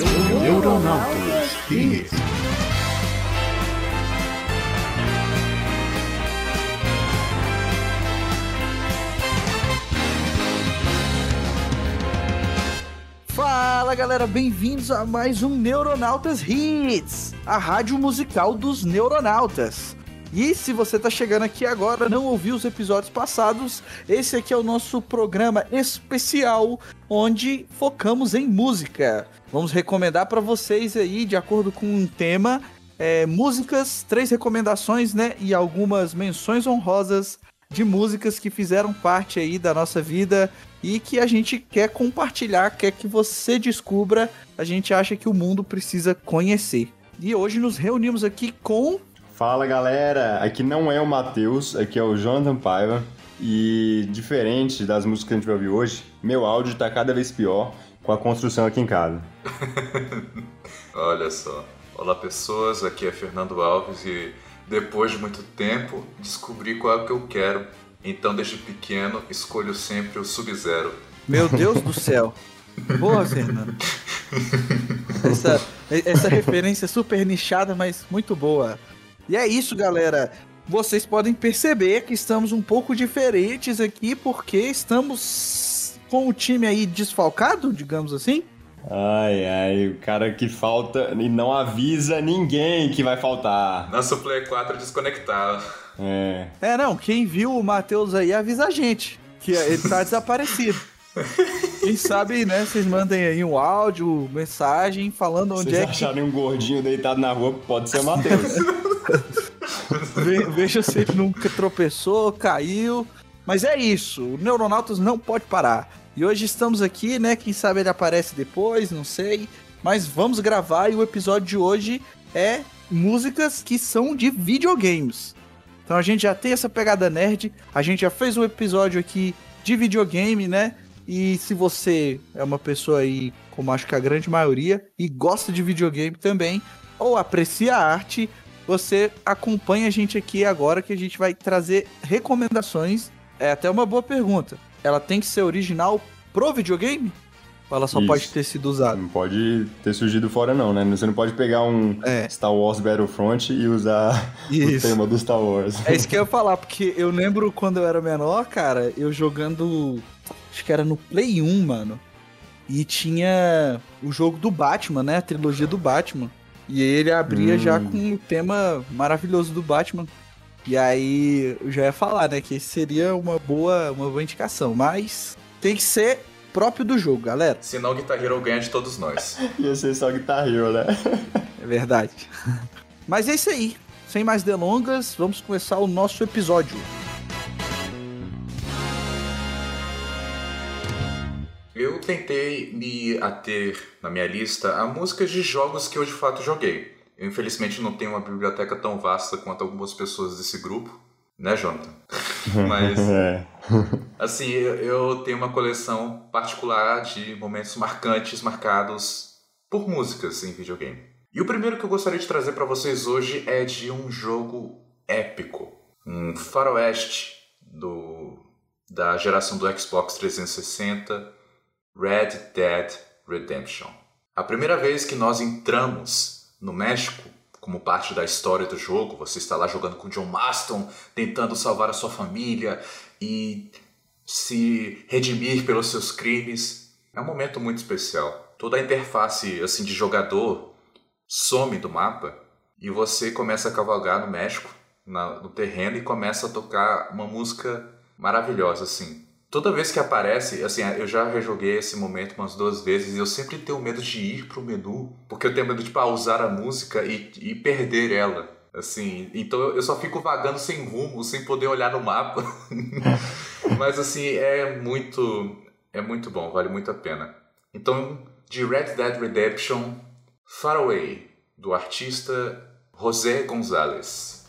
Neuronautas Hits. Fala galera, bem-vindos a mais um Neuronautas Hits, a rádio musical dos neuronautas. E se você tá chegando aqui agora, não ouviu os episódios passados, esse aqui é o nosso programa especial onde focamos em música. Vamos recomendar para vocês aí, de acordo com um tema, é, músicas, três recomendações, né? E algumas menções honrosas de músicas que fizeram parte aí da nossa vida e que a gente quer compartilhar, quer que você descubra, a gente acha que o mundo precisa conhecer. E hoje nos reunimos aqui com Fala galera, aqui não é o Matheus, aqui é o Jonathan Paiva. E diferente das músicas que a gente vai ouvir hoje, meu áudio tá cada vez pior com a construção aqui em casa. Olha só. Olá pessoas, aqui é Fernando Alves e depois de muito tempo descobri qual é o que eu quero. Então desde pequeno escolho sempre o Sub-Zero. Meu Deus do céu. Boa, Fernando. Essa, essa referência é super nichada, mas muito boa. E é isso, galera. Vocês podem perceber que estamos um pouco diferentes aqui, porque estamos com o time aí desfalcado, digamos assim. Ai, ai, o cara que falta e não avisa ninguém que vai faltar. Nosso Play 4 desconectado. É. É, não, quem viu o Matheus aí avisa a gente, que ele tá desaparecido. Quem sabe, né, vocês mandem aí um áudio, mensagem, falando onde Vocês é que... acharem um gordinho deitado na rua, pode ser o Matheus. Ve- Veja se ele nunca tropeçou, caiu. Mas é isso, o Neuronautas não pode parar. E hoje estamos aqui, né? Quem sabe ele aparece depois, não sei. Mas vamos gravar e o episódio de hoje é músicas que são de videogames. Então a gente já tem essa pegada nerd, a gente já fez um episódio aqui de videogame, né? E se você é uma pessoa aí, como acho que a grande maioria, e gosta de videogame também, ou aprecia a arte, você acompanha a gente aqui agora que a gente vai trazer recomendações. É até uma boa pergunta. Ela tem que ser original pro videogame? Ou ela só Isso. pode ter sido usada? Não pode ter surgido fora não, né? Você não pode pegar um É. Star Wars Battlefront e usar Isso. o tema do Star Wars. É isso que eu ia falar, porque eu lembro quando eu era menor, cara, eu jogando. Acho que era no Play 1, mano. E tinha o jogo do Batman, né? A trilogia do Batman. E ele abria Hum. já com o tema maravilhoso do Batman. E aí eu já ia falar, né? Que seria uma boa, uma boa indicação. Mas tem que ser próprio do jogo, galera. Senão o Guitar Hero ganha de todos nós. Ia ser só Guitar Hero, né? É verdade. Mas é isso aí. Sem mais delongas, vamos começar o nosso episódio. Eu tentei me ater na minha lista a músicas de jogos que eu de fato joguei. Eu infelizmente não tenho uma biblioteca tão vasta quanto algumas pessoas desse grupo, né, Jonathan? Mas É. Assim, eu- eu tenho uma coleção particular de momentos marcantes marcados por músicas em videogame. E o primeiro que eu gostaria de trazer para vocês hoje é de um jogo épico, um faroeste do da geração do Xbox 360, Red Dead Redemption. A primeira vez que nós entramos no México como parte da história do jogo, você está lá jogando com John Marston, tentando salvar a sua família e se redimir pelos seus crimes. É um momento muito especial. Toda a interface assim de jogador some do mapa e você começa a cavalgar no México, na- no terreno e começa a tocar uma música maravilhosa assim. Toda vez que aparece, assim, eu já rejoguei esse momento umas duas vezes e eu sempre tenho medo de ir pro menu, porque eu tenho medo de pausar a música e, e perder ela. Assim, então eu só fico vagando sem rumo, sem poder olhar no mapa. Mas assim, é muito é muito bom, vale muito a pena. Então, de Red Dead Redemption, Far Away, do artista José Gonzalez.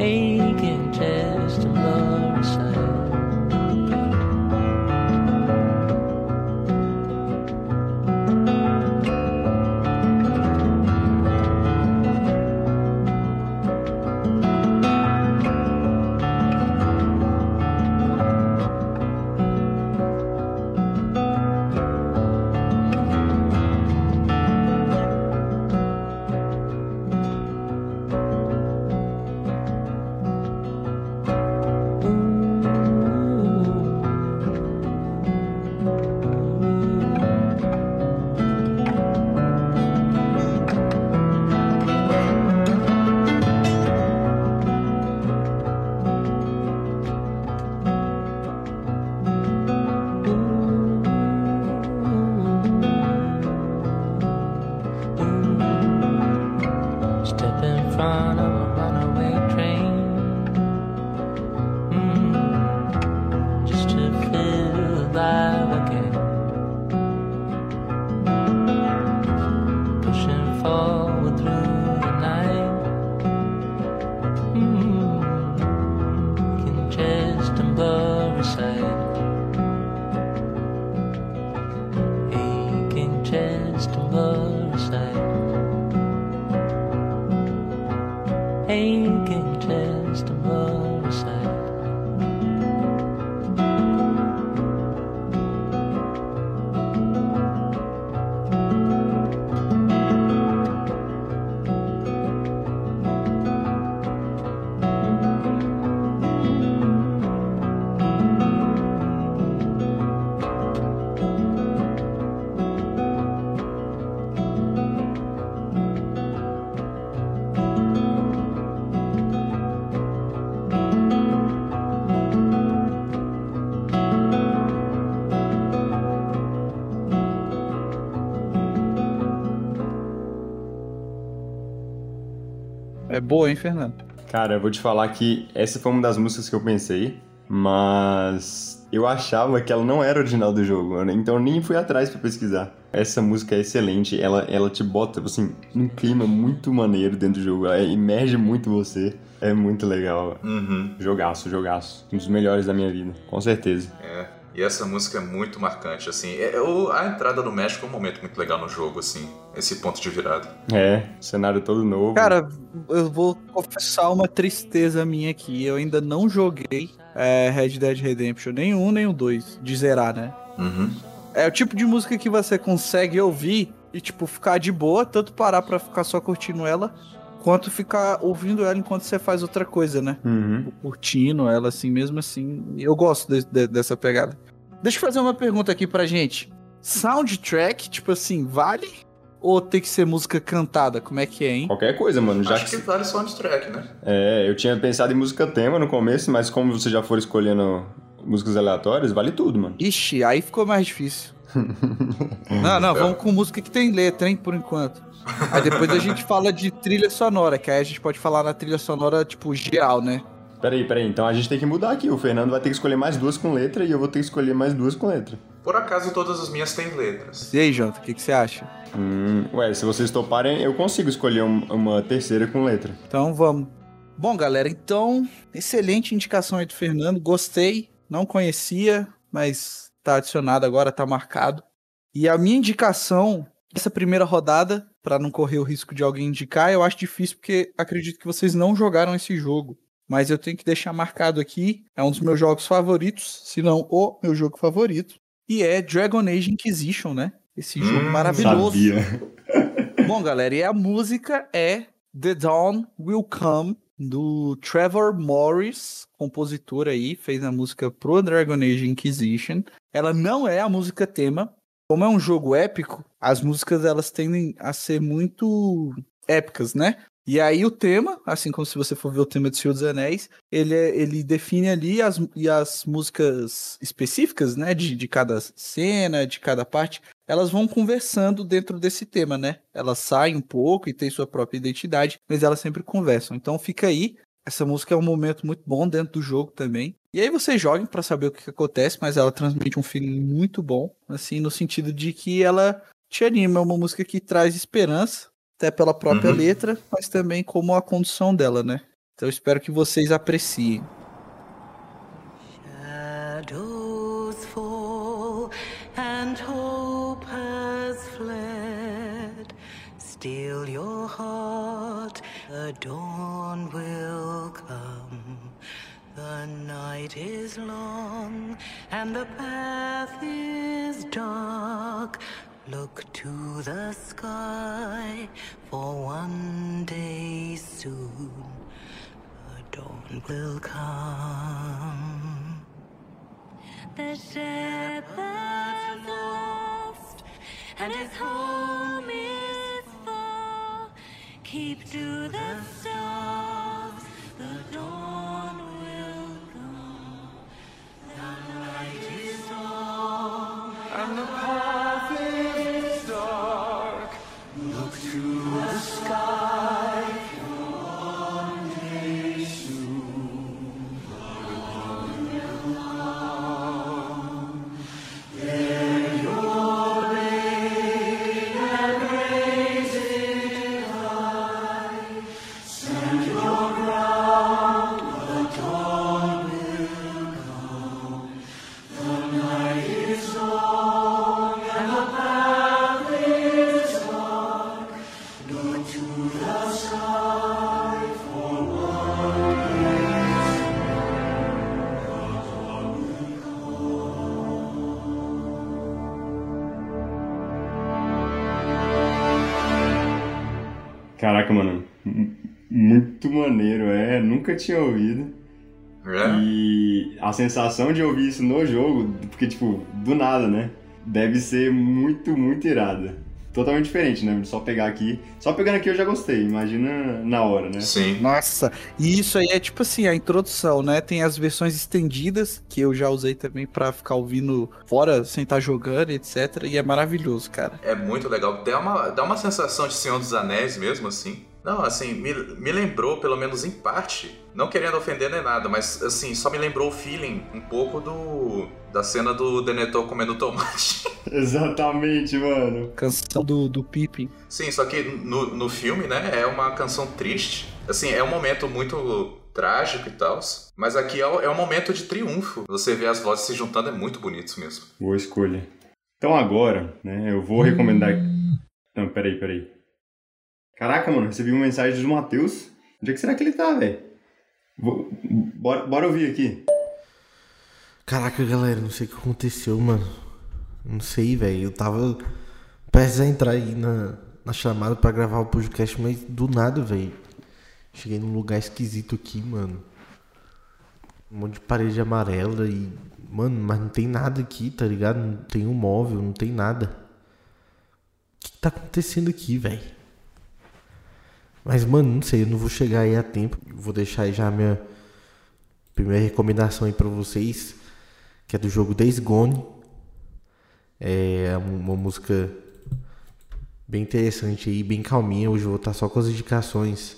Aching boa, hein, Fernando? Cara, eu vou te falar que essa foi uma das músicas que eu pensei, mas eu achava que ela não era original do jogo, então eu nem fui atrás pra pesquisar. Essa música é excelente, ela, ela te bota, assim, num clima muito maneiro dentro do jogo, ela imerge muito você, é muito legal. Uhum. Jogaço, jogaço. Um dos melhores da minha vida, com certeza. É. E essa música é muito marcante, assim. É, é o- a entrada do México é um momento muito legal no jogo, assim. Esse ponto de virada. É, cenário todo novo. Cara, eu vou confessar uma tristeza minha aqui. Eu ainda não joguei é, Red Dead Redemption nenhum, nem o 2, de zerar, né? Uhum. É o tipo de música que você consegue ouvir e, tipo, ficar de boa, tanto parar pra ficar só curtindo ela, quanto ficar ouvindo ela enquanto você faz outra coisa, né? Uhum. Curtindo ela, assim, mesmo assim. Eu gosto de- de- dessa pegada. Deixa eu fazer uma pergunta aqui pra gente. Soundtrack, tipo assim, vale? Ou tem que ser música cantada? Como é que é, hein? Qualquer coisa, mano. Já Acho que... que vale soundtrack, né? É, eu tinha pensado em música tema no começo, mas como você já for escolhendo músicas aleatórias, vale tudo, mano. Ixi, aí ficou mais difícil. não, não, vamos com música que tem letra, hein, por enquanto. Aí depois a gente fala de trilha sonora, que aí a gente pode falar na trilha sonora, tipo, geral, né? Peraí, peraí. Então a gente tem que mudar aqui. O Fernando vai ter que escolher mais duas com letra e eu vou ter que escolher mais duas com letra. Por acaso todas as minhas têm letras. E aí, Jonathan, o que, que você acha? Hum, ué, se vocês toparem, eu consigo escolher um- uma terceira com letra. Então vamos. Bom, galera, então, excelente indicação aí do Fernando. Gostei, não conhecia, mas tá adicionado agora, tá marcado. E a minha indicação, essa primeira rodada, pra não correr o risco de alguém indicar, eu acho difícil porque acredito que vocês não jogaram esse jogo. Mas eu tenho que deixar marcado aqui, é um dos meus jogos favoritos, se não o meu jogo favorito. E é Dragon Age Inquisition, né? Esse jogo Hum, maravilhoso. Sabia. Bom, galera, e a música é The Dawn Will Come, do Trevor Morris, compositor aí, fez a música pro Dragon Age Inquisition. Ela não é a música tema. Como é um jogo épico, as músicas elas tendem a ser muito épicas, né? E aí o tema, assim como se você for ver o tema de Senhor dos Anéis, ele, é- ele define ali as, e as músicas específicas, né? De, de cada cena, de cada parte, elas vão conversando dentro desse tema, né? Elas saem um pouco e têm sua própria identidade, mas elas sempre conversam. Então fica aí. Essa música é um momento muito bom dentro do jogo também. E aí vocês joguem pra saber o que, que acontece, mas ela transmite um feeling muito bom, assim, no sentido de que ela te anima, é uma música que traz esperança, até pela própria Uhum. letra, mas também como a condução dela, né? Então eu espero que vocês apreciem. The dawn will come. The night is long and the path is dark. Look to the sky for one day soon. The dawn will come. The shepherd's lost, and his home is. Keep to the stars, the dawn maneiro, é. Nunca tinha ouvido. É? E a sensação de ouvir isso no jogo, porque, tipo, do nada, né? Deve ser muito, muito irada. Totalmente diferente, né? Só pegar aqui. Só pegando aqui eu já gostei. Imagina na hora, né? Sim. Nossa, e isso aí é tipo assim, a introdução, né? Tem as versões estendidas, que eu já usei também pra ficar ouvindo fora, sem estar jogando, etc. E é maravilhoso, cara. É muito legal. Dá uma, dá uma sensação de Senhor dos Anéis mesmo, assim. Não, assim, me, me lembrou, pelo menos em parte, não querendo ofender nem nada, mas assim, só me lembrou o feeling um pouco do. da cena do Denethor comendo tomate. Exatamente, mano. Canção do, do Pippin. Sim, só que no, no filme, né, é uma canção triste. Assim, é um momento muito trágico e tal. Mas aqui é, o- é um momento de triunfo. Você vê as vozes se juntando, é muito bonito mesmo. Boa escolha. Então agora, né, eu vou recomendar. Não, peraí, peraí. Caraca, mano, recebi uma mensagem do Matheus. Onde é que será que ele tá, velho? Bora, bora ouvir aqui. Caraca, galera, não sei o que aconteceu, mano. Não sei, velho. Eu tava prestes a entrar aí na, na chamada pra gravar o podcast, mas do nada, velho. Cheguei num lugar esquisito aqui, mano. Um monte de parede amarela e. Mano, mas não tem nada aqui, tá ligado? Não tem um móvel, não tem nada. O que tá acontecendo aqui, velho? Mas, mano, não sei, eu não vou chegar aí a tempo. Vou deixar aí já a minha primeira recomendação aí pra vocês, que é do jogo Days Gone. É uma música bem interessante aí, bem calminha. Hoje eu vou estar só com as indicações.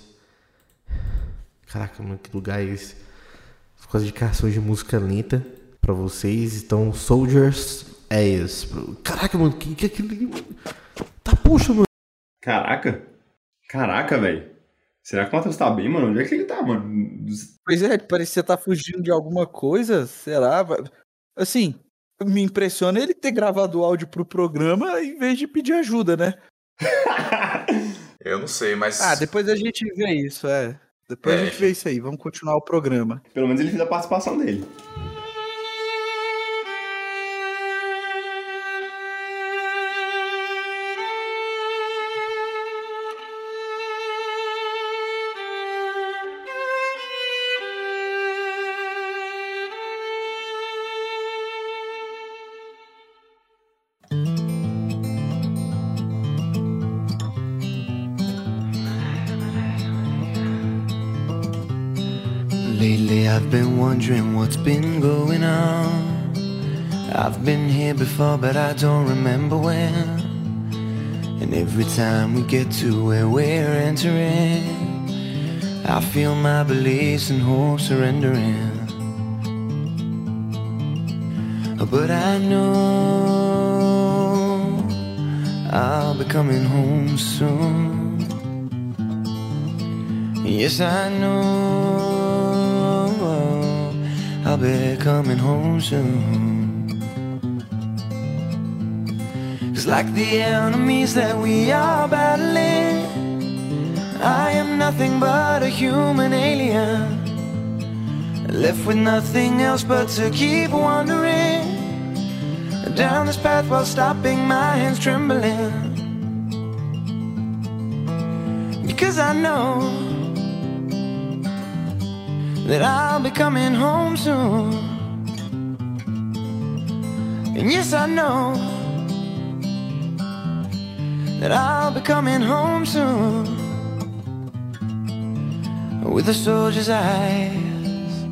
Caraca, mano, que lugar é esse? Com as indicações de música lenta pra vocês. Então, Soldiers Ass. Caraca, mano, que que é aquilo? Tá, puxa, mano. Caraca. Caraca, velho. Será que o Matheus tá bem, mano? Onde é que ele tá, mano? Pois é, parecia estar fugindo de alguma coisa. Será? Assim, me impressiona ele ter gravado o áudio pro programa em vez de pedir ajuda, né? Eu não sei, mas. Ah, depois a gente vê isso, é. Depois É. a gente vê isso aí. Vamos continuar o programa. Pelo menos ele fez a participação dele. Lately I've been wondering what's been going on. I've been here before, but I don't remember when. And every time we get to where we're entering, I feel my beliefs and hope surrendering. Oh, but I know I'll be coming home soon. Yes, I know I'll be coming home soon. Cause like the enemies that we are battling, I am nothing but a human alien. Left with nothing else but to keep wandering down this path while stopping my hands trembling. Because I know that I'll be coming home soon. And yes, I know that I'll be coming home soon with a soldier's eyes,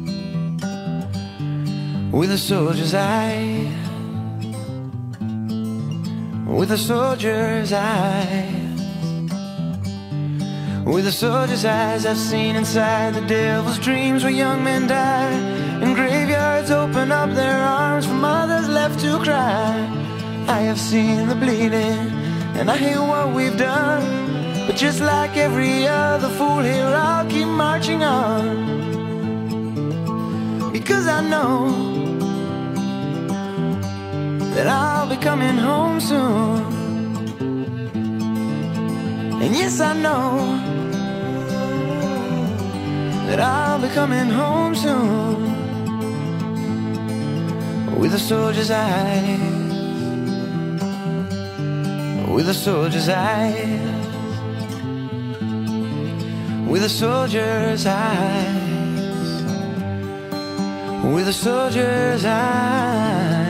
with a soldier's eyes, with a soldier's eyes. With a soldier's eyes, I've seen inside the devil's dreams where young men die. And graveyards open up their arms for mothers left to cry. I have seen the bleeding, and I hear what we've done. But just like every other fool here, I'll keep marching on. Because I know that I'll be coming home soon. And yes, I know that I'll be coming home soon with a soldier's eyes, with a soldier's eyes, with a soldier's eyes, with a soldier's eyes.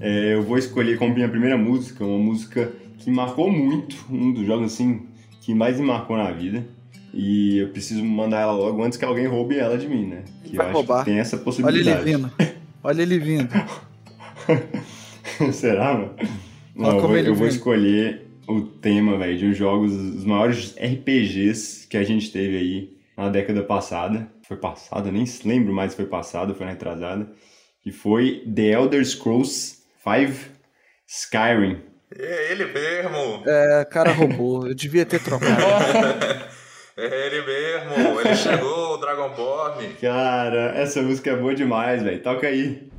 É, eu vou escolher como minha primeira música, uma música que marcou muito, um dos jogos assim que mais me marcou na vida. E eu preciso mandar ela logo antes que alguém roube ela de mim, né? Que Vai eu roubar. acho que tem essa Olha ele possibilidade. vindo. Olha ele vindo. Será, mano? Não, eu vou, eu vou escolher o tema, velho, de uns jogos, os maiores RPGs que a gente teve aí na década passada. Foi passada, nem se lembro mais se foi passada, foi na retrasada. Que foi The Elder Scrolls V Skyrim. É ele mesmo! É, cara roubou. Eu devia ter trocado. É ele mesmo! Ele chegou, o Dragonborn! Cara, essa música é boa demais, velho. Toca aí.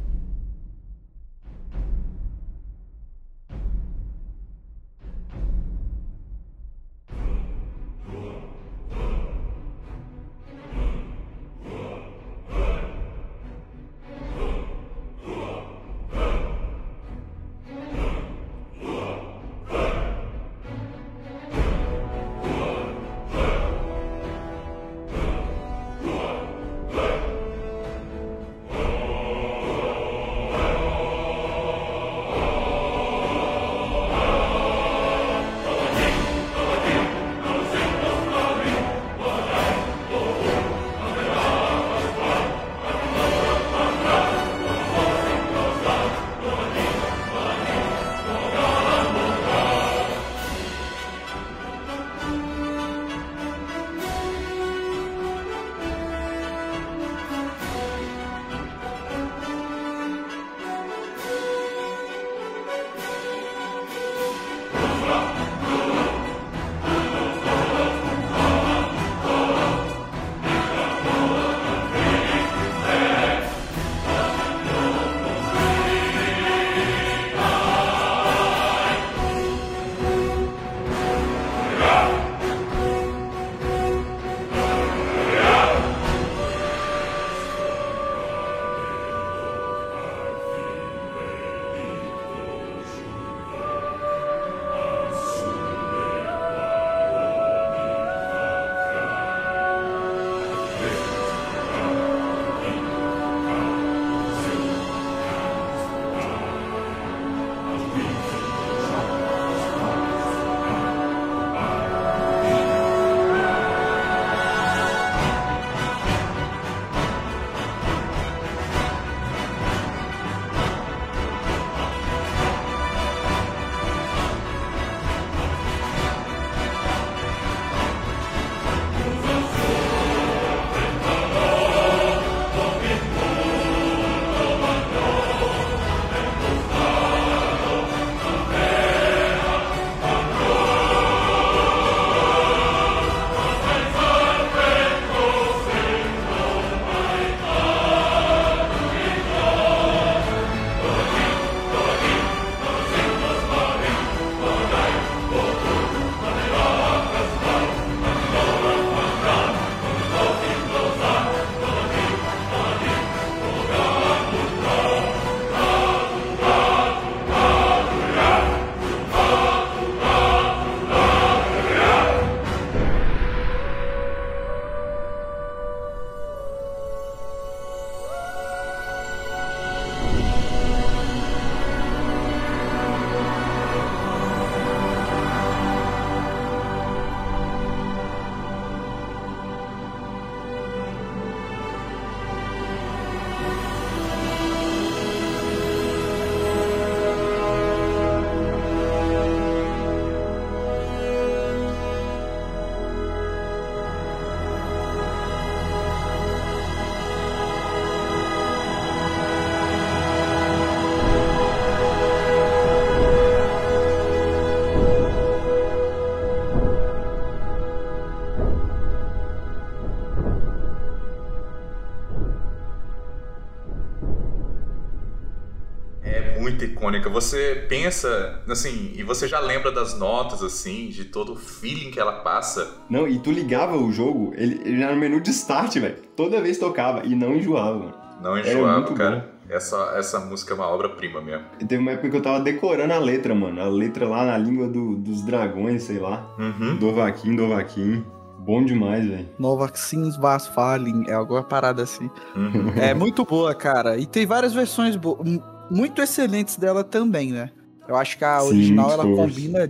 Você pensa, assim, e você já lembra das notas, assim, de todo o feeling que ela passa. Não, e tu ligava o jogo, ele, ele era no menu de start, velho. Toda vez tocava e não enjoava, mano. Não enjoava, muito cara. Essa, essa música é uma obra-prima mesmo. E teve uma época que eu tava decorando a letra, mano. A letra lá na língua do- dos dragões, sei lá. Uhum. Dovaquim, Dovaquim. Bom demais, velho. Novaxins Vasfalin, é alguma parada assim. Uhum. É muito boa, cara. E tem várias versões bo- m- muito excelentes dela também, né? Eu acho que a Sim, original ela combina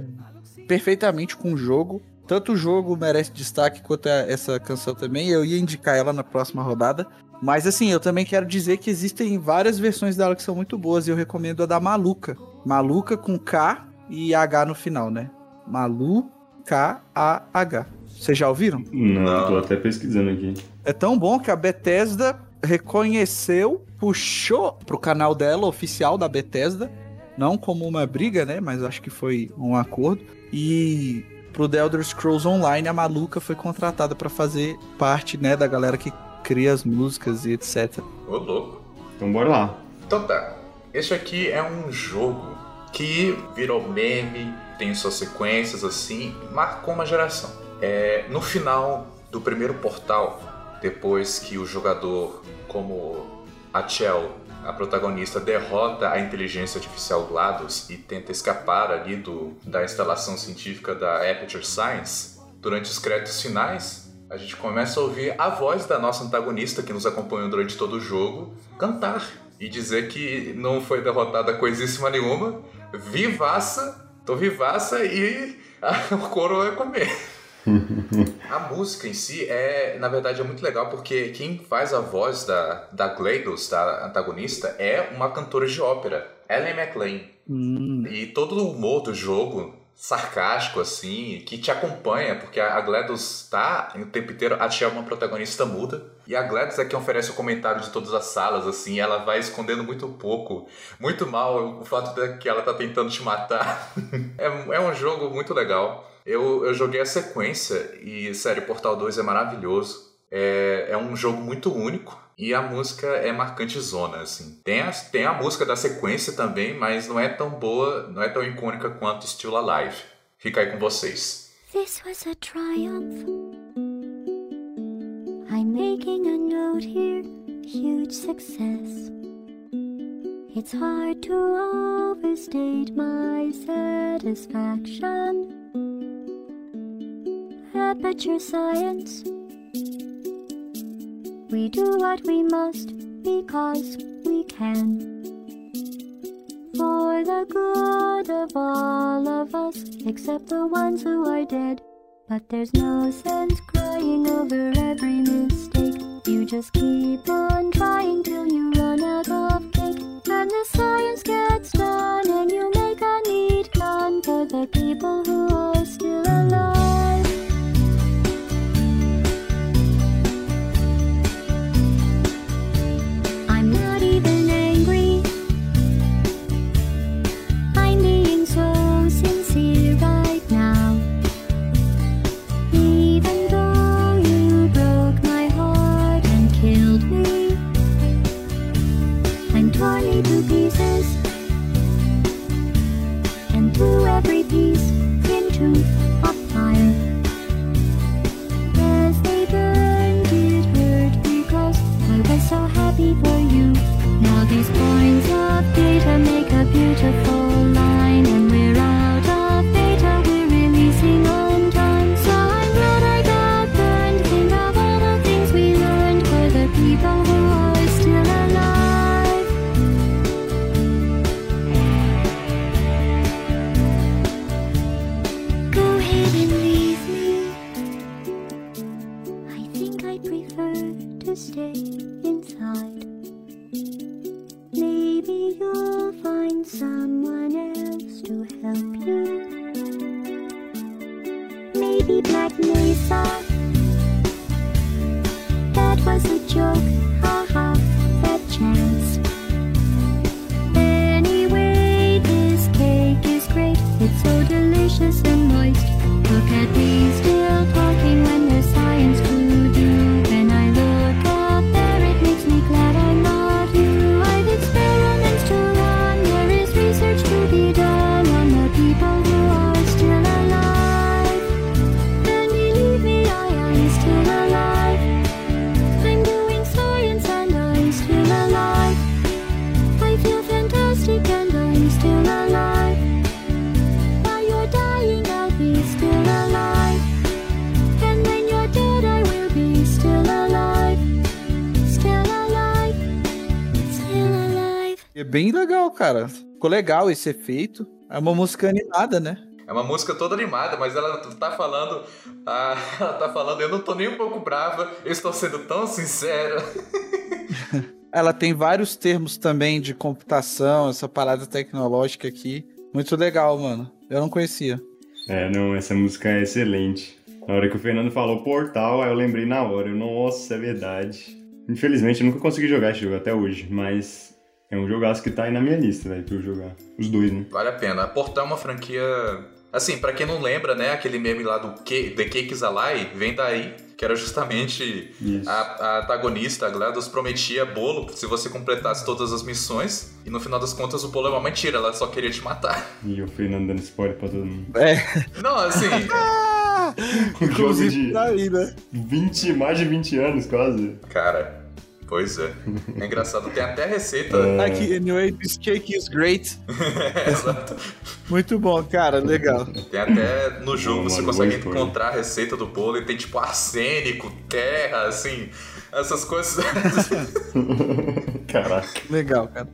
perfeitamente com o jogo. Tanto o jogo merece destaque quanto a- essa canção também. Eu ia indicar ela na próxima rodada. Mas assim, eu também quero dizer que existem várias versões dela que são muito boas e eu recomendo a da Maluca. Maluca com K e H no final, né? Malu K-A-H. Vocês já ouviram? Não. tô até pesquisando aqui. É tão bom que a Bethesda reconheceu, puxou pro canal dela, oficial da Bethesda, não como uma briga, né? Mas acho que foi um acordo. E pro The Elder Scrolls Online, a maluca foi contratada pra fazer parte, né, da galera que cria as músicas e etc. Ô, louco. Então bora lá. Então tá. Este aqui é um jogo que virou meme, tem suas sequências assim, marcou uma geração. É, no final do primeiro portal, depois que o jogador, como a Chell, a protagonista, derrota a inteligência artificial GLaDOS e tenta escapar ali do, da instalação científica da Aperture Science, durante os créditos finais, a gente começa a ouvir a voz da nossa antagonista que nos acompanhou durante todo o jogo cantar e dizer que não foi derrotada coisíssima nenhuma, vivaça, tô vivaça e o couro vai comer. A música em si é, na verdade, é muito legal porque quem faz a voz da, da GLaDOS, da antagonista, é uma cantora de ópera, Ellen McLean. Hum, E todo o humor do jogo, sarcástico assim, que te acompanha, porque a a GLaDOS tá o tempo inteiro, a Tia é uma protagonista muda, e a GLaDOS é quem oferece o comentário de todas as salas, assim, ela vai escondendo muito pouco, muito mal o fato de que ela tá tentando te matar. é, é um jogo muito legal. Eu, eu joguei a sequência e, sério, Portal 2 é maravilhoso. É, é um jogo muito único e a música é marcante zona, assim. Tem a, tem a música da sequência também, mas não é tão boa, não é tão icônica quanto Still Alive. Fica aí com vocês. This was a triumph. I'm making a note here, huge success. It's hard to overstate my satisfaction. Aperture science. We do what we must because we can. For the good of all of us, except the ones who are dead. But there's no sense crying over every mistake. You just keep on trying till you run out of cake. And the science gets done, and you make a neat gun for the people who I prefer to stay inside. Maybe you'll find someone else to help you. Maybe Black Mesa. Cara. Ficou legal esse efeito. É uma música animada, né? É uma música toda animada, mas ela tá falando. ah, ela tá falando, eu não tô nem um pouco brava, eu estou sendo tão sincera. Ela tem vários termos também de computação, essa parada tecnológica aqui. Muito legal, mano. Eu não conhecia. É, não, essa música é excelente. Na hora que o Fernando falou Portal, aí eu lembrei na hora. Eu, Nossa, é verdade. Infelizmente, eu nunca consegui jogar esse jogo até hoje, mas é um jogaço que tá aí na minha lista, velho, pra eu jogar. Os dois, né? Vale a pena. Portal é uma franquia. Assim, pra quem não lembra, né, aquele meme lá do que, The Cakes Alive, vem daí, que era justamente Isso. a, a antagonista, a GLaDOS prometia bolo se você completasse todas as missões, e no final das contas o bolo é uma mentira, ela só queria te matar. E o Fernando dando spoiler pra todo mundo. É. Não, assim, Um jogo de tá aí, né? 20, mais de 20 anos, quase. cara, pois é. É engraçado, tem até receita. Aqui, anyway, this cake is great. Exato. Muito bom, cara. Legal. Tem até no jogo Não, você mano, consegue encontrar a receita do bolo e tem tipo arsênico, terra, assim, essas coisas. Caraca. Legal, cara.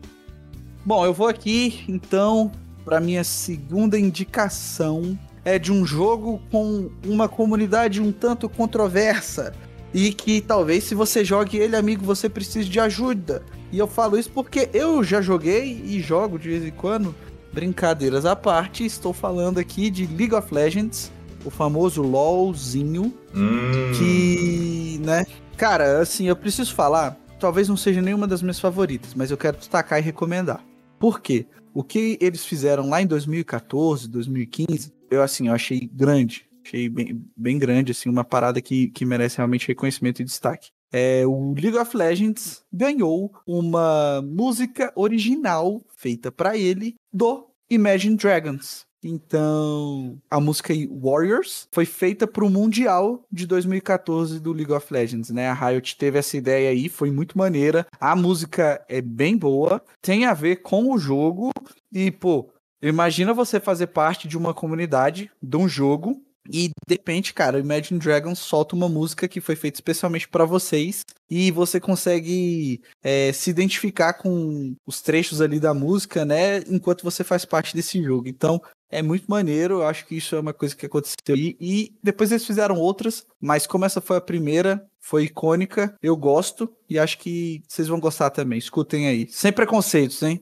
Bom, eu vou aqui, então, para minha segunda indicação. É de um jogo com uma comunidade um tanto controversa. E que talvez, se você jogue ele, amigo, você precise de ajuda. E eu falo isso porque eu já joguei e jogo de vez em quando. Brincadeiras à parte, estou falando aqui de League of Legends, o famoso LOLzinho hum, que, né? Cara, assim, eu preciso falar, talvez não seja nenhuma das minhas favoritas, mas eu quero destacar e recomendar. Por quê? O que eles fizeram lá em 2014, 2015, eu assim, eu achei grande, achei bem, bem grande, assim, uma parada que, que merece realmente reconhecimento e destaque. É, o League of Legends ganhou uma música original feita pra ele do Imagine Dragons. Então, a música Warriors foi feita pro Mundial de 2014 do League of Legends, né? A Riot teve essa ideia aí, foi muito maneira. A música é bem boa, tem a ver com o jogo e, pô, imagina você fazer parte de uma comunidade, de um jogo, E de repente, cara, o Imagine Dragons solta uma música que foi feita especialmente pra vocês e você consegue é, se identificar com os trechos ali da música, né? Enquanto você faz parte desse jogo. Então é muito maneiro. Eu acho que isso é uma coisa que aconteceu aí. E depois eles fizeram outras, mas como essa foi a primeira, foi icônica. Eu gosto e acho que vocês vão gostar também. Escutem aí. Sem preconceitos, hein?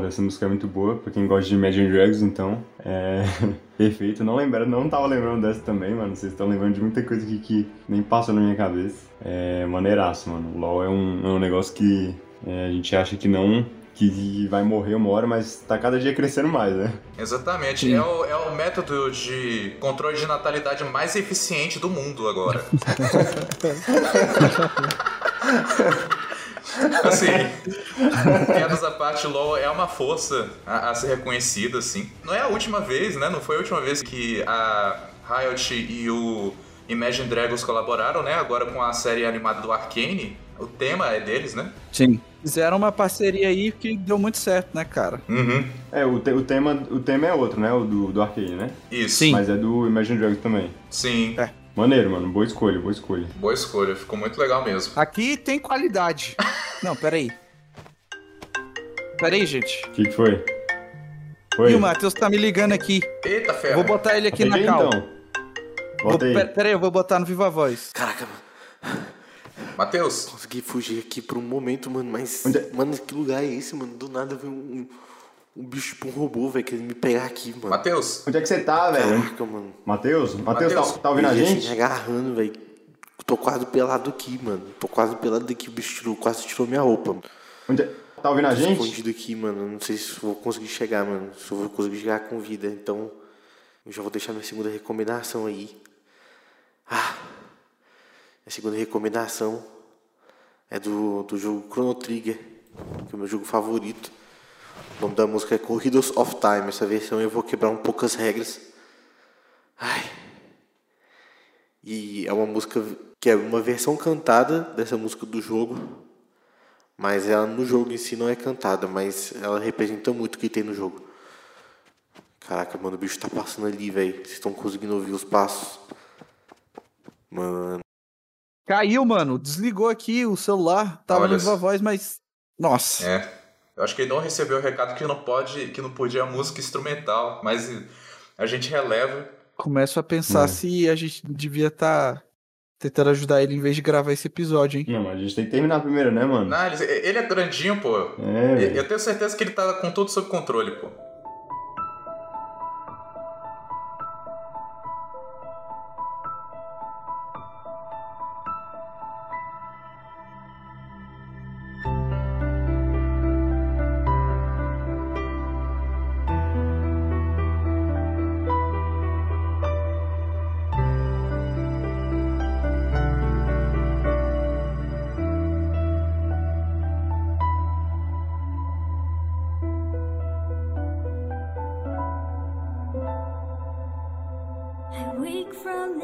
Concordo, essa música é muito boa, pra quem gosta de Imagine Dragons, então, é perfeito. Não lembra, não tava lembrando dessa também, mano, vocês estão lembrando de muita coisa aqui que nem passou na minha cabeça. É maneiraço, mano, o LoL é um, é um negócio que é, a gente acha que não, que vai morrer uma hora, mas tá cada dia crescendo mais, né? Exatamente. É o, é o método de controle de natalidade mais eficiente do mundo agora. assim, piadas à parte, LoL é uma força a, a ser reconhecida, assim. Não é a última vez, né? Não foi a última vez que a Riot e o Imagine Dragons colaboraram, né? Agora com a série animada do Arcane. O tema é deles, né? Sim. Fizeram uma parceria aí que deu muito certo, né, cara? Uhum. É, o, te- o, tema, o tema é outro, né? O do, do Arcane, né? Isso. Sim. Mas é do Imagine Dragons também. Sim. É. Maneiro, mano, boa escolha, boa escolha. Boa escolha. Ficou muito legal mesmo. Aqui tem qualidade. Não, peraí. Peraí, gente. O que, que foi? Foi? E o Matheus tá me ligando aqui. Eita, fera. Vou botar ele aqui na Peguei, cal. então. Vou, Bota aí. pe- peraí, eu vou botar no Viva Voz. Caraca, mano. Matheus, Consegui fugir aqui por um momento, mano. Mas, Onde é? mano, que lugar é esse, mano? Do nada veio um, um, um bicho tipo um robô, velho, querendo me pegar aqui, mano. Matheus, Onde é que você tá, velho? Caraca, mano. Matheus? Matheus, tá, tá ouvindo a assim, gente? me agarrando, velho. Tô quase pelado aqui, mano. Tô quase pelado aqui. O bicho tirou, quase tirou minha roupa. Mano. Onde é- Tá ouvindo a gente? escondido aqui, mano. Não sei se vou conseguir chegar, mano. Se eu vou conseguir chegar com vida. Então, eu já vou deixar minha segunda recomendação aí. Ah, a segunda recomendação é do, do jogo Chrono Trigger, que é o meu jogo favorito. O nome da música é Corridos of Time. Essa versão eu vou quebrar um pouco as regras. Ai. E é uma música que é uma versão cantada dessa música do jogo, mas ela no jogo em si não é cantada, mas ela representa muito o que tem no jogo. Caraca, mano, o bicho tá passando ali, velho. Vocês estão conseguindo ouvir os passos? Mano, Caiu, mano. Desligou aqui o celular. Tava Olha só. Voz, mas. Nossa. É. Eu acho que ele não recebeu o recado que não pode, que não podia música instrumental, mas a gente releva. Começo a pensar É. se a gente devia estar tentando ajudar ele em vez de gravar esse episódio, hein? Não, mas a gente tem que terminar primeiro, né, mano? Não, ele, ele é grandinho, pô. É. Eu tenho certeza que ele tá com tudo sob controle, pô.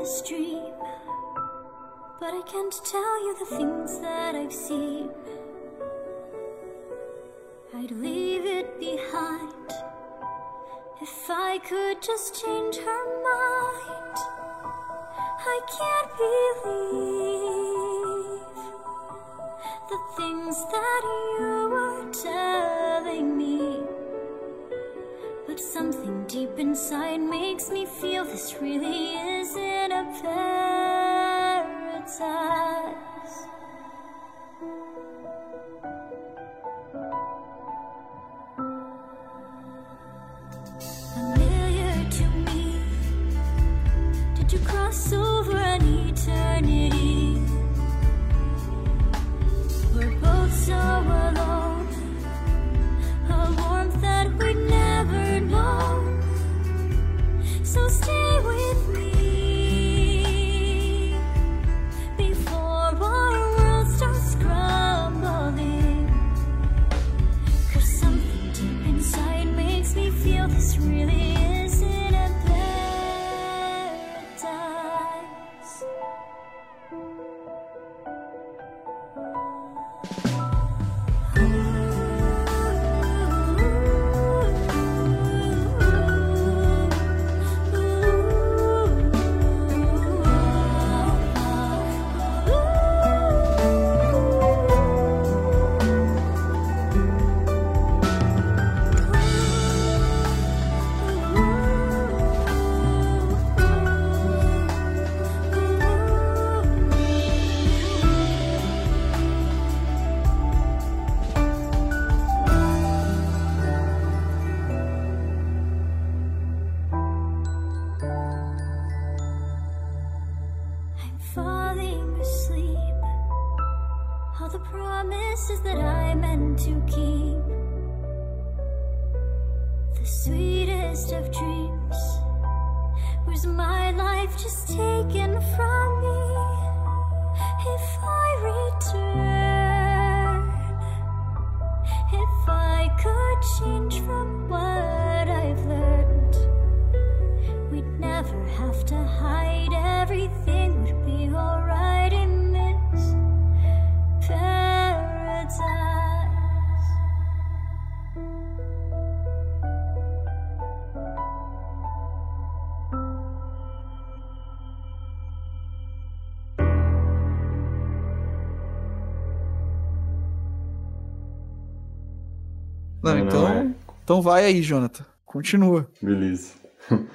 This dream, but I can't tell you the things that I've seen. I'd leave it behind if I could just change her mind. I can't believe the things that you were telling me. But something deep inside makes me feel this really isn't paradise. All the promises that I meant to keep. The sweetest of dreams. Was my life just taken from me? If I return, então vai aí, Jonathan. Continua. Beleza.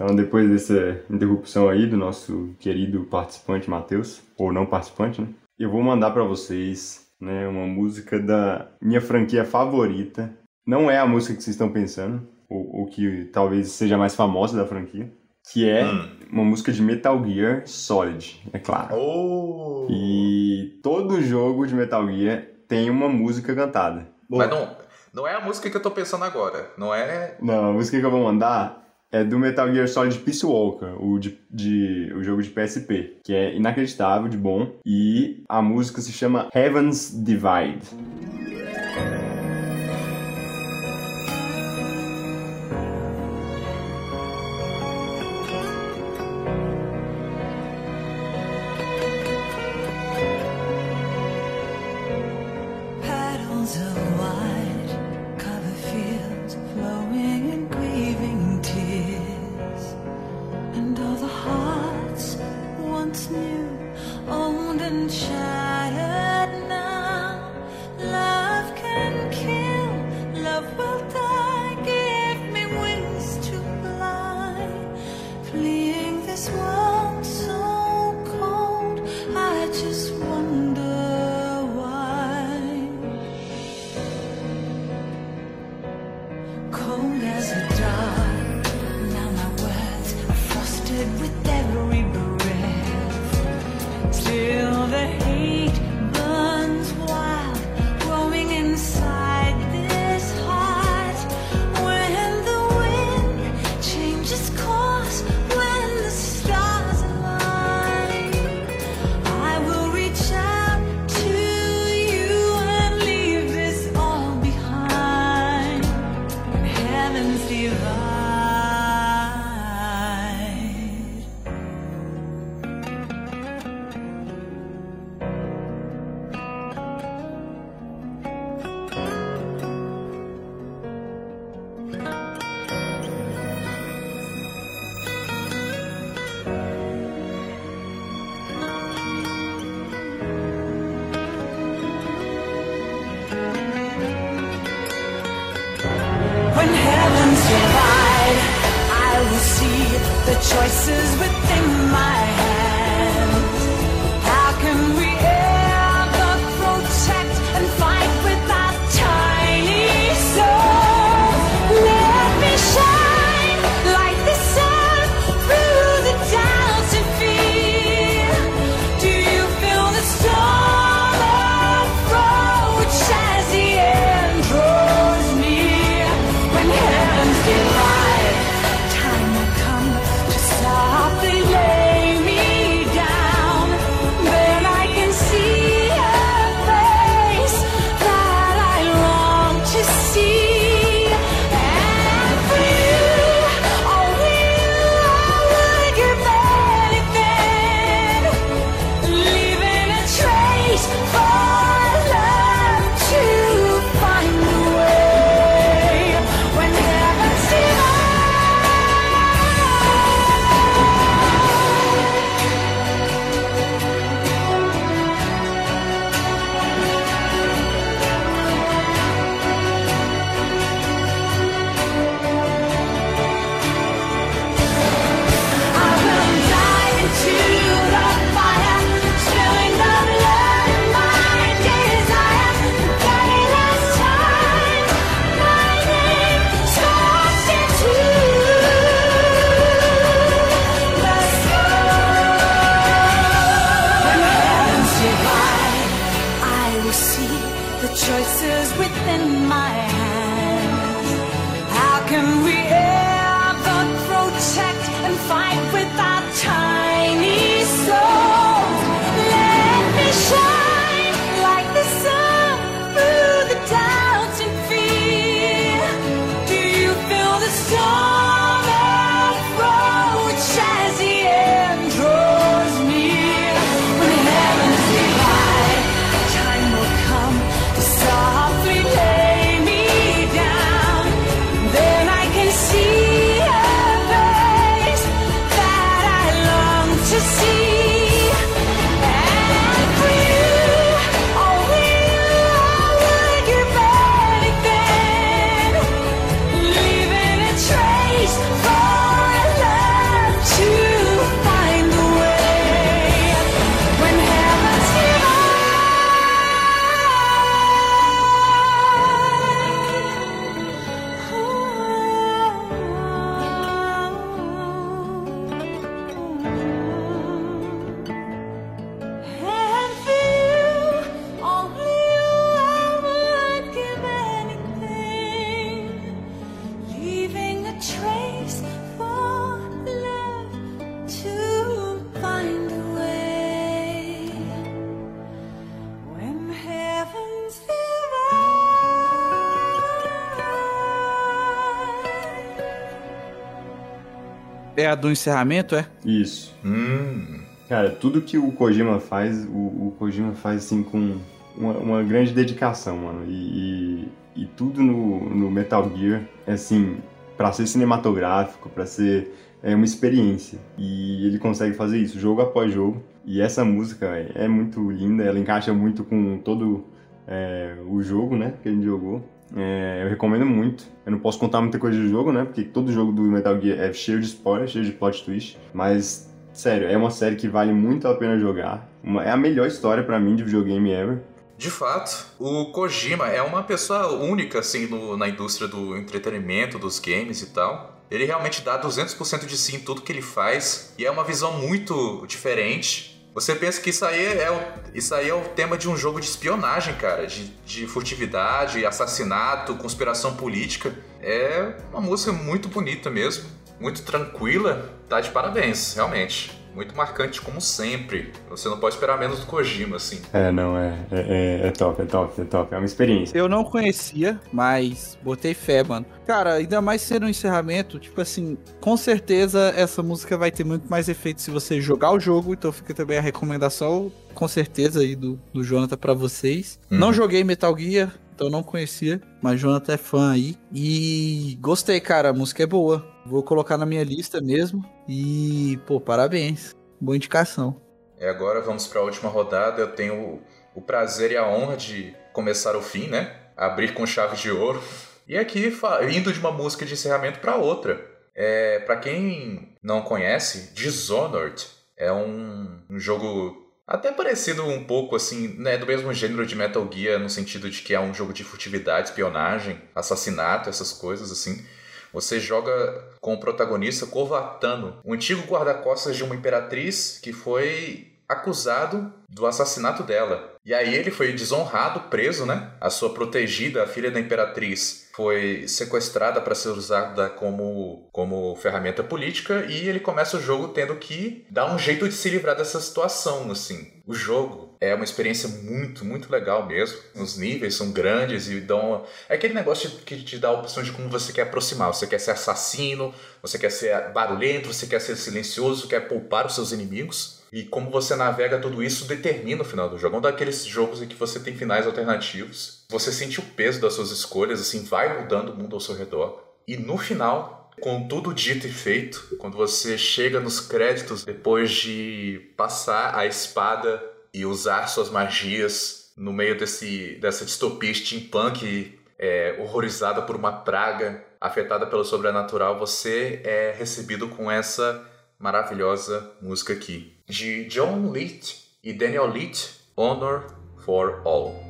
Então, depois dessa interrupção aí do nosso querido participante Matheus, ou não participante, né? Eu vou mandar pra vocês, né, uma música da minha franquia favorita. Não é a música que vocês estão pensando, ou, ou que talvez seja mais famosa da franquia, que é Hum. uma música de Metal Gear Solid, é claro. Oh! E todo jogo de Metal Gear tem uma música cantada. Mas não, não é a música que eu tô pensando agora. Não é. Não, a música que eu vou mandar é do Metal Gear Solid Peace Walker, o, de, de- o jogo de PSP, que é inacreditável de bom. E a música se chama Heaven's Divide. A do encerramento, é? Isso. Hum. Cara, tudo que o Kojima faz, o, o Kojima faz assim com uma, uma grande dedicação, mano. E, e, e tudo no, no Metal Gear é assim, pra ser cinematográfico, pra ser é, uma experiência. E ele consegue fazer isso jogo após jogo. E essa música véi, é muito linda, ela encaixa muito com todo é, o jogo, né, que a gente jogou. É, eu recomendo muito. Eu não posso contar muita coisa do jogo, né? Porque todo jogo do Metal Gear é cheio de spoiler, cheio de plot twist. Mas, sério, é uma série que vale muito a pena jogar. Uma- é a melhor história pra mim de videogame ever. De fato, o Kojima é uma pessoa única, assim, no- na indústria do entretenimento, dos games e tal. Ele realmente dá 200% de si em tudo que ele faz, e é uma visão muito diferente. Você pensa que isso aí é o, isso aí é o tema de um jogo de espionagem, cara, de, de furtividade, assassinato, conspiração política. É uma música muito bonita mesmo, muito tranquila. Tá de parabéns, realmente. Muito marcante como sempre. Você não pode esperar menos do Kojima, assim. É, não, é, é, é- é top, é top, é top. É uma experiência. Eu não conhecia, mas botei fé, mano. Cara, ainda mais sendo um encerramento, tipo assim, com certeza essa música vai ter muito mais efeito se você jogar o jogo, então fica também a recomendação, com certeza, aí do, do Jonathan pra vocês. Uhum. Não joguei Metal Gear, então não conhecia, mas Jonathan é fã aí. E gostei, cara, a música é boa. Vou colocar na minha lista mesmo. E, pô, parabéns. Boa indicação. E agora vamos para a última rodada. Eu tenho o, prazer e a honra de começar o fim, né? Abrir com chave de ouro. E aqui, indo de uma música de encerramento para outra. É, para quem não conhece, Dishonored é um, um jogo até parecido um pouco assim, né, do mesmo gênero de Metal Gear, no sentido de que é um jogo de furtividade, espionagem, assassinato, essas coisas assim. Você joga com o protagonista Corvatano, um antigo guarda-costas de uma imperatriz que foi acusado do assassinato dela. E aí ele foi desonrado, preso, né? A sua protegida, a filha da imperatriz, foi sequestrada para ser usada como, como ferramenta política e ele começa o jogo tendo que dar um jeito de se livrar dessa situação, assim. O jogo é uma experiência muito, muito legal mesmo. Os níveis são grandes e dão. É aquele negócio que te dá opção de como você quer aproximar. Você quer ser assassino, você quer ser barulhento, você quer ser silencioso, quer poupar os seus inimigos. E como você navega tudo isso determina o final do jogo. É um daqueles jogos em que você tem finais alternativos. Você sente o peso das suas escolhas, assim, vai mudando o mundo ao seu redor. E no final, com tudo dito e feito, quando você chega nos créditos depois de passar a espada e usar suas magias no meio desse, dessa distopia steampunk é, horrorizada por uma praga afetada pelo sobrenatural, você é recebido com essa maravilhosa música aqui de John Leach e Daniel Leach, Honor for All.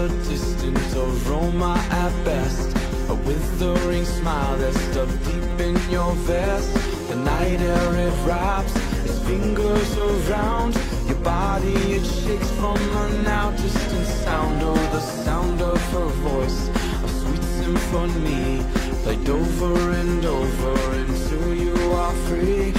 A distant aroma at best, a withering smile that's stuck deep in your vest. The night air it wraps its fingers around your body. It shakes from a now distant sound. Oh, the sound of her voice, a sweet symphony, played over and over until you are free.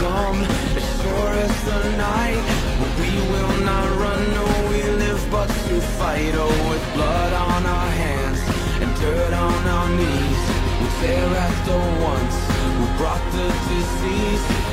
Come, as sure as the night. We will not run, no, we live but to fight. Oh, with blood on our hands and dirt on our knees. We tear at the ones who brought the disease.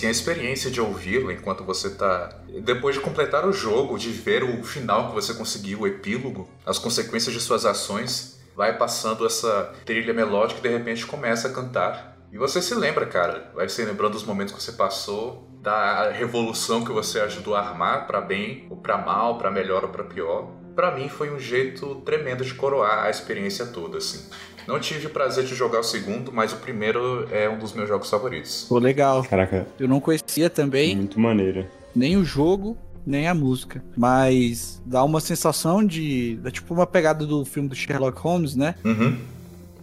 Assim, a experiência de ouvi-lo enquanto você tá. Depois de completar o jogo, de ver o final que você conseguiu, o epílogo, as consequências de suas ações, vai passando essa trilha melódica e de repente começa a cantar. E você se lembra, cara, vai se lembrando dos momentos que você passou, da revolução que você ajudou a armar para bem ou para mal, para melhor ou para pior. Para mim foi um jeito tremendo de coroar a experiência toda, assim. Não tive o prazer de jogar o segundo, mas o primeiro é um dos meus jogos favoritos. Pô, legal. Caraca, Eu não conhecia também muito maneiro. nem o jogo, nem a música. Mas dá uma sensação de. Dá tipo uma pegada do filme do Sherlock Holmes, né? Uhum.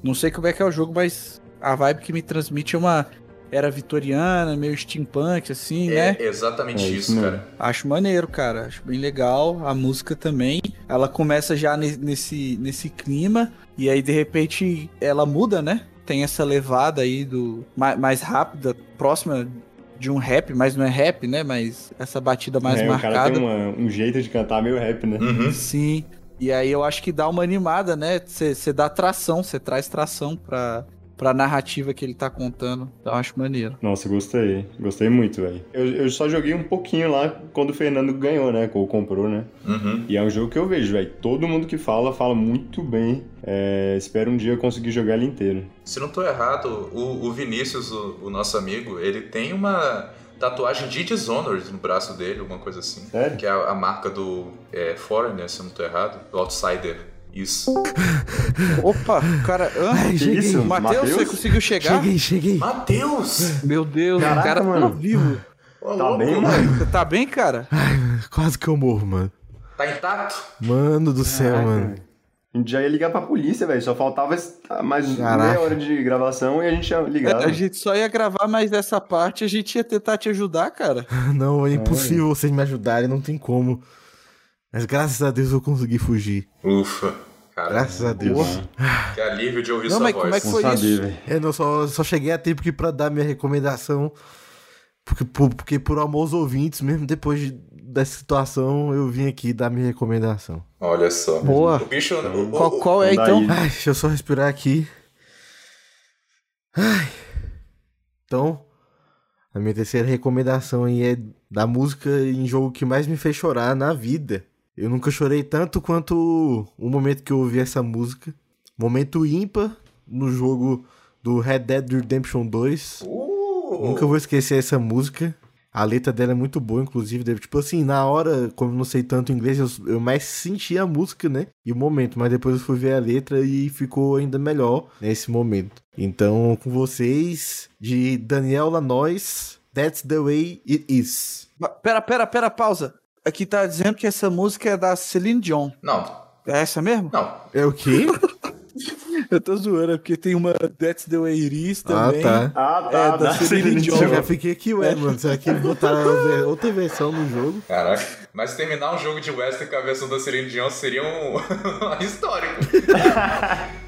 Não sei como é que é o jogo, mas a vibe que me transmite é uma era vitoriana, meio steampunk, assim, né? É exatamente É isso cara. Acho maneiro, cara. Acho bem legal. A música também. Ela começa já ne- nesse, nesse clima. E aí, de repente, ela muda, né? Tem essa levada aí do ma- mais rápida, próxima de um rap, mas não é rap, né? Mas essa batida mais é, o cara marcada. tem uma- um jeito de cantar meio rap, né? Uhum. Sim. E aí eu acho que dá uma animada, né? Você dá tração, você traz tração pra, pra narrativa que ele tá contando. Então eu acho maneiro. Nossa, gostei. Gostei muito, velho. Eu, eu só joguei um pouquinho lá quando o Fernando ganhou, né? Ou comprou, né? Uhum. E é um jogo que eu vejo, velho. Todo mundo que fala, fala muito bem. É, espero um dia eu conseguir jogar ele inteiro. Se não tô errado, o, o Vinícius, o, o nosso amigo, ele tem uma tatuagem de Dishonored no braço dele, alguma coisa assim. Sério? Que é a, a marca do é, Foreigner, se eu não tô errado, do Outsider. Isso. Opa, cara. hã? Ai, isso? Matheus, Mateus? você conseguiu chegar? Cheguei, cheguei. Matheus! Meu Deus, Caraca, o cara mano. tá vivo. Ô, Tá louco! bem, mano? Você tá bem, cara? Quase que eu morro, mano. Tá intacto? Mano do céu, Caraca, mano. A gente já ia ligar pra polícia, velho. Só faltava esse- mais Caraca. meia hora de gravação e a gente ia ligar. A gente só ia gravar mais dessa parte, a gente ia tentar te ajudar, cara. Não, é impossível vocês me ajudarem, não tem como. Mas graças a Deus eu consegui fugir. Ufa. Cara, Graças a Deus. que alívio de ouvir Não, sua mas voz. como é que Não foi saber, isso? É, não, só, só cheguei a tempo que pra dar minha recomendação. Porque por, porque por amor aos ouvintes, mesmo depois de- dessa situação, eu vim aqui dar minha recomendação. Olha só. Boa. O bicho. o- Qual, o- qual é então? Ai, deixa eu só respirar aqui. Ai. Então, a minha terceira recomendação aí é da música em jogo que mais me fez chorar na vida. Eu nunca chorei tanto quanto o momento que eu ouvi essa música. Momento ímpar no jogo do Red Dead Redemption 2. Uh, Nunca vou esquecer essa música. A letra dela é muito boa, inclusive. Tipo assim, na hora, como eu não sei tanto inglês, eu, eu mais senti a música, né? E o momento. Mas depois eu fui ver a letra e ficou ainda melhor nesse momento. Então, com vocês, de Daniel Lanois, That's the Way It Is. Pera, pera, pera, pausa. Aqui tá dizendo que essa música é da Celine Dion. Não, É essa mesmo? não. É o quê? Eu tô zoando, é porque tem uma That's the Way It Is ah, também. tá. Ah, É, da Celine Celine Dion. Eu já fiquei aqui, ué, mano. Será que botaram outra versão no jogo? Caraca. Mas terminar um jogo de western com a versão da Celine Dion seria um histórico.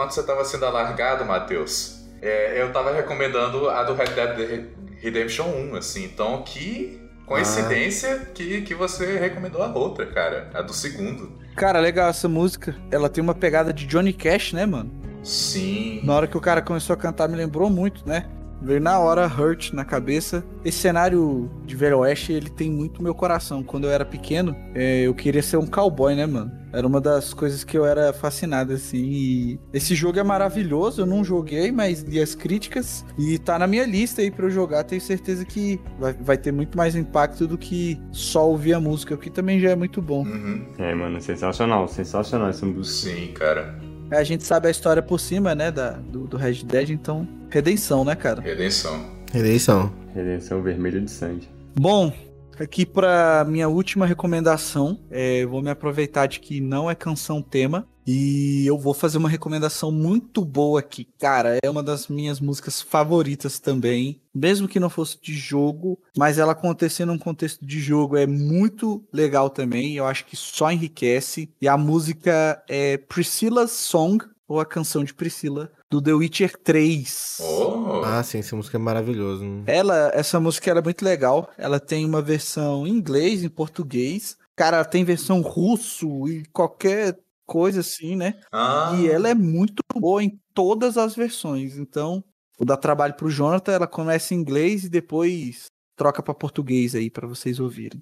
enquanto você tava sendo alargado, Matheus, é, eu tava recomendando a do Red Dead Redemption 1, assim. Então, que coincidência que, que você recomendou a outra, cara. A do segundo. Cara, legal essa música. Ela tem uma pegada de Johnny Cash, né, mano? Sim. Na hora que o cara começou a cantar, me lembrou muito, né? Veio na hora Hurt na cabeça. Esse cenário de Velho Oeste, ele tem muito meu coração. Quando eu era pequeno, é, eu queria ser um cowboy, né, mano? Era uma das coisas que eu era fascinado, assim. E esse jogo é maravilhoso, eu não joguei, mas li as críticas. E tá na minha lista aí pra eu jogar. Tenho certeza que vai, vai ter muito mais impacto do que só ouvir a música, o que também já é muito bom. Uhum. É, mano, sensacional, sensacional essa música. Sim, cara. É, A gente sabe a história por cima, né, da, do, do Red Dead, então, redenção, né, cara? Redenção. Eleição. Redenção vermelha de sangue. Bom, aqui pra minha última recomendação, é, vou me aproveitar de que não é canção tema e eu vou fazer uma recomendação muito boa aqui. Cara, é uma das minhas músicas favoritas também, mesmo que não fosse de jogo, mas ela acontecer num contexto de jogo é muito legal também, eu acho que só enriquece. E a música é Priscilla's Song, ou a canção de Priscila, do The Witcher 3. Oh! Ah, sim, essa música é maravilhosa. né? Ela, essa música ela é muito legal. Ela tem uma versão em inglês, em português. Cara, ela tem versão russo e qualquer coisa assim, né? Ah, E ela é muito boa em todas as versões. Então, vou dar trabalho pro Jonathan. Ela começa em inglês e depois troca pra português aí pra vocês ouvirem.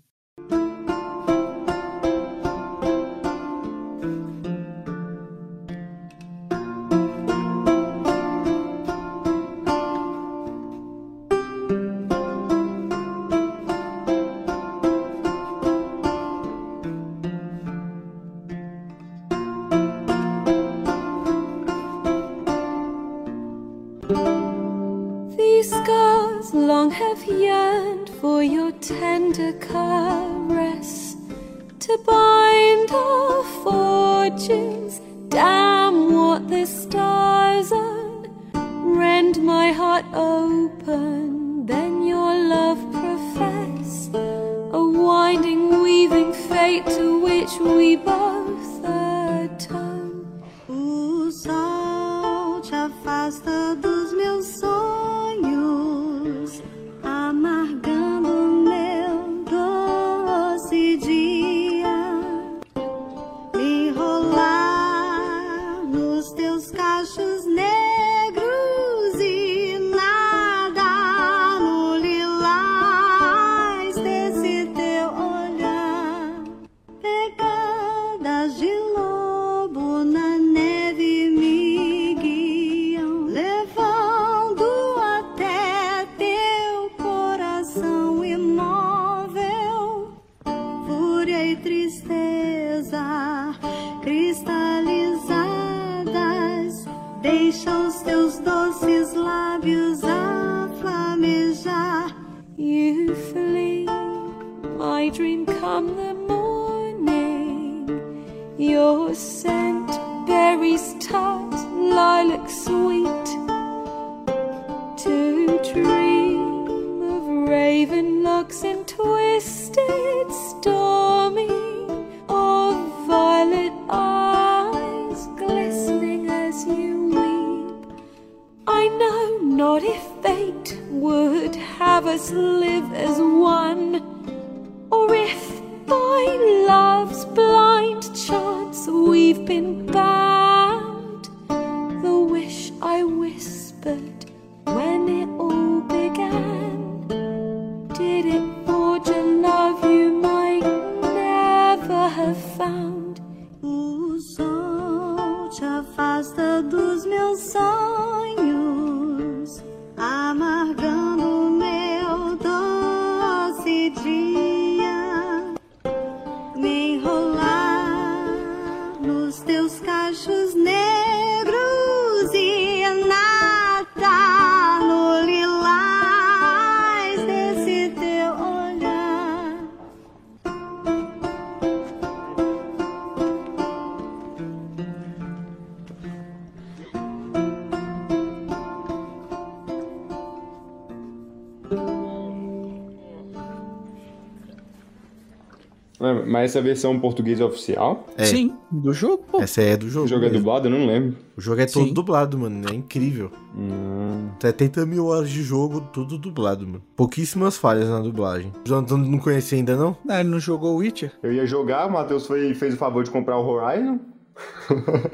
Essa versão em português é oficial? É. Sim, do jogo, pô. Essa é do O jogo. jogo é mesmo. dublado? Eu não lembro. O jogo é todo Sim. dublado, mano. É incrível. Hum. 70 mil horas de jogo, tudo dublado, mano. Pouquíssimas falhas na dublagem. Jonathan não conhecia ainda, não? Ah, ele não jogou Witcher? Eu ia jogar, o Matheus foi, fez o favor de comprar o Horizon.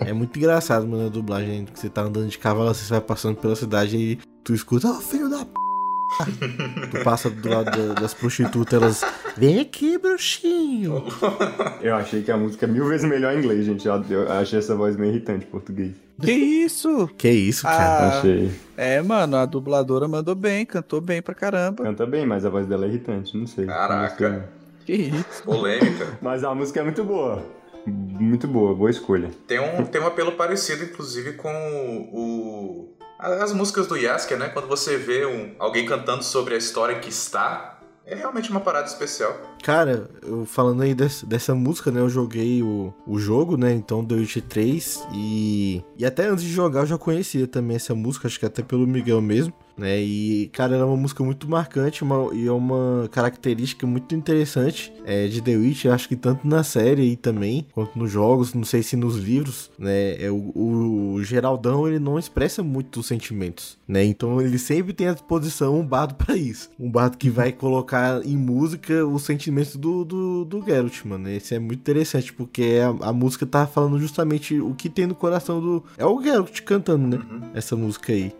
É muito engraçado, mano, a dublagem. Que você tá andando de cavalo, você vai passando pela cidade e tu escuta, ó, filho da p. tu passa do lado da- das prostitutas, elas. Vem aqui, bruxinho. Eu achei que a música é mil vezes melhor em inglês, gente. Eu, eu achei essa voz meio irritante em português. Que isso? Que isso, cara? Ah, Achei. é, mano, a dubladora mandou bem, cantou bem pra caramba. Canta bem, mas a voz dela é irritante, não sei. Caraca. Não sei. Que isso? Polêmica. Mas a música é muito boa. Muito boa, boa escolha. Tem um, tem um apelo parecido, inclusive, com o. As músicas do Yasker, né? Quando você vê um, alguém cantando sobre a história que está, é realmente uma parada especial. Cara, eu falando aí dessa, dessa música, né? Eu joguei o, o jogo, né? Então, The Witcher 3. E, e até antes de jogar eu já conhecia também essa música, acho que até pelo Miguel mesmo, né? E, cara, era uma música muito marcante uma, e é uma característica muito interessante é, de The Witcher. Acho que tanto na série aí também, quanto nos jogos, não sei se nos livros, né? É, o, o Geraldão, ele não expressa muito os sentimentos, né? Então, ele sempre tem à disposição um bardo pra isso. Um bardo que vai colocar em música os sentimentos do, do, do Geralt, mano. Esse é muito interessante, porque a, a música tá falando justamente o que tem no coração do. É o Geralt cantando, né? Essa música aí.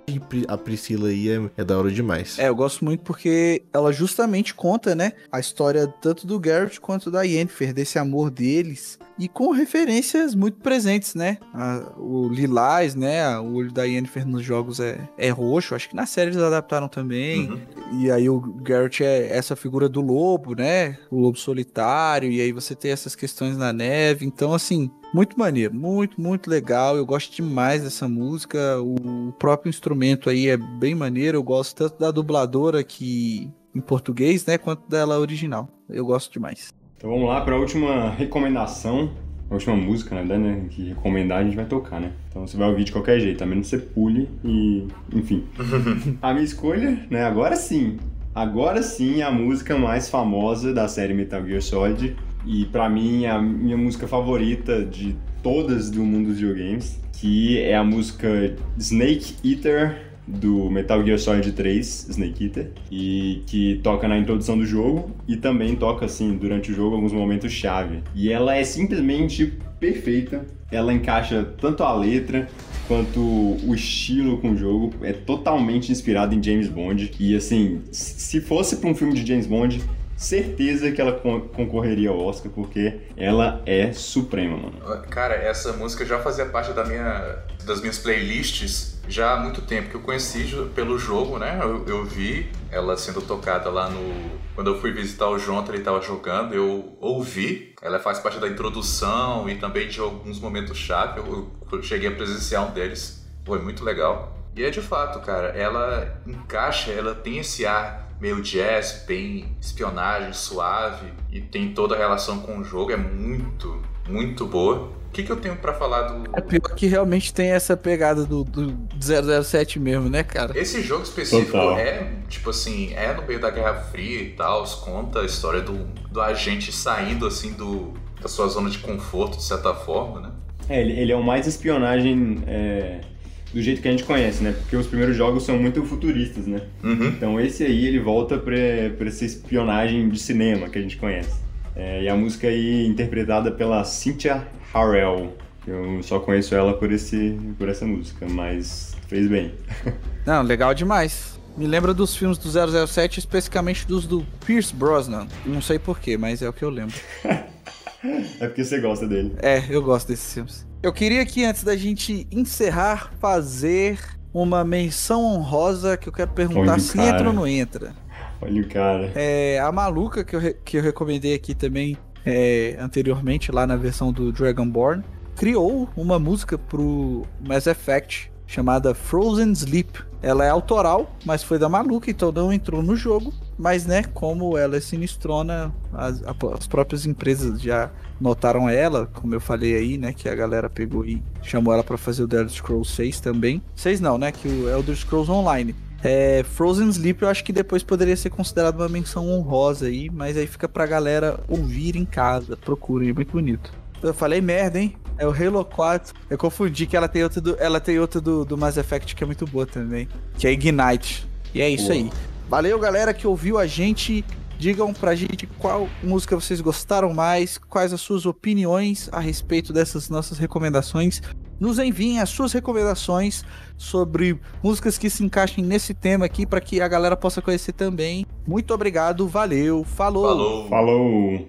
A Priscila aí é, é da hora demais. É, eu gosto muito porque ela justamente conta, né, a história tanto do Garrett quanto da Yennefer, desse amor deles, e com referências muito presentes, né? A- o Lilás, né, o olho da Yennefer nos jogos é, é roxo, acho que na série eles adaptaram também, Uhum. e aí o Garrett é essa figura do lobo, né, o lobo solitário, e aí você tem essas questões na neve, então assim... Muito maneiro, muito, muito legal. Eu gosto demais dessa música. O próprio instrumento aí é bem maneiro. Eu gosto tanto da dubladora que em português, né, quanto dela original. Eu gosto demais. Então vamos lá para a última recomendação. A última música, na verdade, né? Que recomendar a gente vai tocar, né? Então você vai ouvir de qualquer jeito, a menos que você pule e. Enfim. a minha escolha, né? Agora sim. Agora sim a música mais famosa da série Metal Gear Solid. E pra mim a minha música favorita de todas do mundo dos videogames. Que é a música Snake Eater do Metal Gear Solid 3, Snake Eater, e que toca na introdução do jogo e também toca assim durante o jogo alguns momentos chave. E ela é simplesmente perfeita. Ela encaixa tanto a letra quanto o estilo com o jogo, é totalmente inspirado em James Bond. E assim, se fosse para um filme de James Bond, certeza que ela con- concorreria ao Oscar, porque ela é suprema, mano. Cara, essa música já fazia parte da minha, das minhas playlists já há muito tempo, que eu conheci pelo jogo, né? Eu, eu vi ela sendo tocada lá no... Quando eu fui visitar o Jonathan, ele tava jogando, eu ouvi. Ela faz parte da introdução e também de alguns momentos-chave. Eu, eu cheguei a presenciar um deles. Foi muito legal. E é de fato, cara, ela encaixa, ela tem esse ar meio jazz, bem espionagem, suave, e tem toda a relação com o jogo, é muito, muito boa. O que, que eu tenho pra falar do. É pior que realmente tem essa pegada do, do 007 mesmo, né, cara? Esse jogo específico Total. é, tipo assim, é no meio da Guerra Fria e tal, conta a história do, do agente saindo, assim, do, da sua zona de conforto, de certa forma, né? É, ele, ele é o mais espionagem é, do jeito que a gente conhece, né? Porque os primeiros jogos são muito futuristas, né? Uhum. Então esse aí ele volta pra, pra essa espionagem de cinema que a gente conhece. É, e a música aí interpretada pela Cynthia Harrell. Eu só conheço ela por, esse, por essa música, mas fez bem. Não, legal demais. Me lembra dos filmes do 007, especificamente dos do Pierce Brosnan. Não sei porquê, mas é o que eu lembro. É porque você gosta dele. É, eu gosto desses filmes. Eu queria aqui, antes da gente encerrar, fazer uma menção honrosa que eu quero perguntar Olha se entra ou não entra. Olha o cara. É, a maluca que eu, que eu recomendei aqui também é, anteriormente, lá na versão do Dragonborn, criou uma música pro Mass Effect chamada Frozen Sleep. Ela é autoral, mas foi da maluca, então não entrou no jogo. Mas, né, como ela é sinistrona, as, as próprias empresas já notaram ela, como eu falei aí, né, que a galera pegou e chamou ela pra fazer o The Elder Scrolls 6 também. 6 não, né, que o Elder Scrolls Online. É, Frozen Sleep eu acho que depois poderia ser considerado uma menção honrosa aí, mas aí fica pra galera ouvir em casa. Procurem, é muito bonito. Eu falei merda, hein? É o Halo 4. Eu confundi que ela tem outra do, ela tem outra do, do Mass Effect que é muito boa também, que é Ignite. E é isso Boa. aí. Valeu, galera que ouviu a gente. Digam pra gente qual música vocês gostaram mais, quais as suas opiniões a respeito dessas nossas recomendações. Nos enviem as suas recomendações sobre músicas que se encaixem nesse tema aqui para que a galera possa conhecer também. Muito obrigado, valeu, falou. Falou. Falou!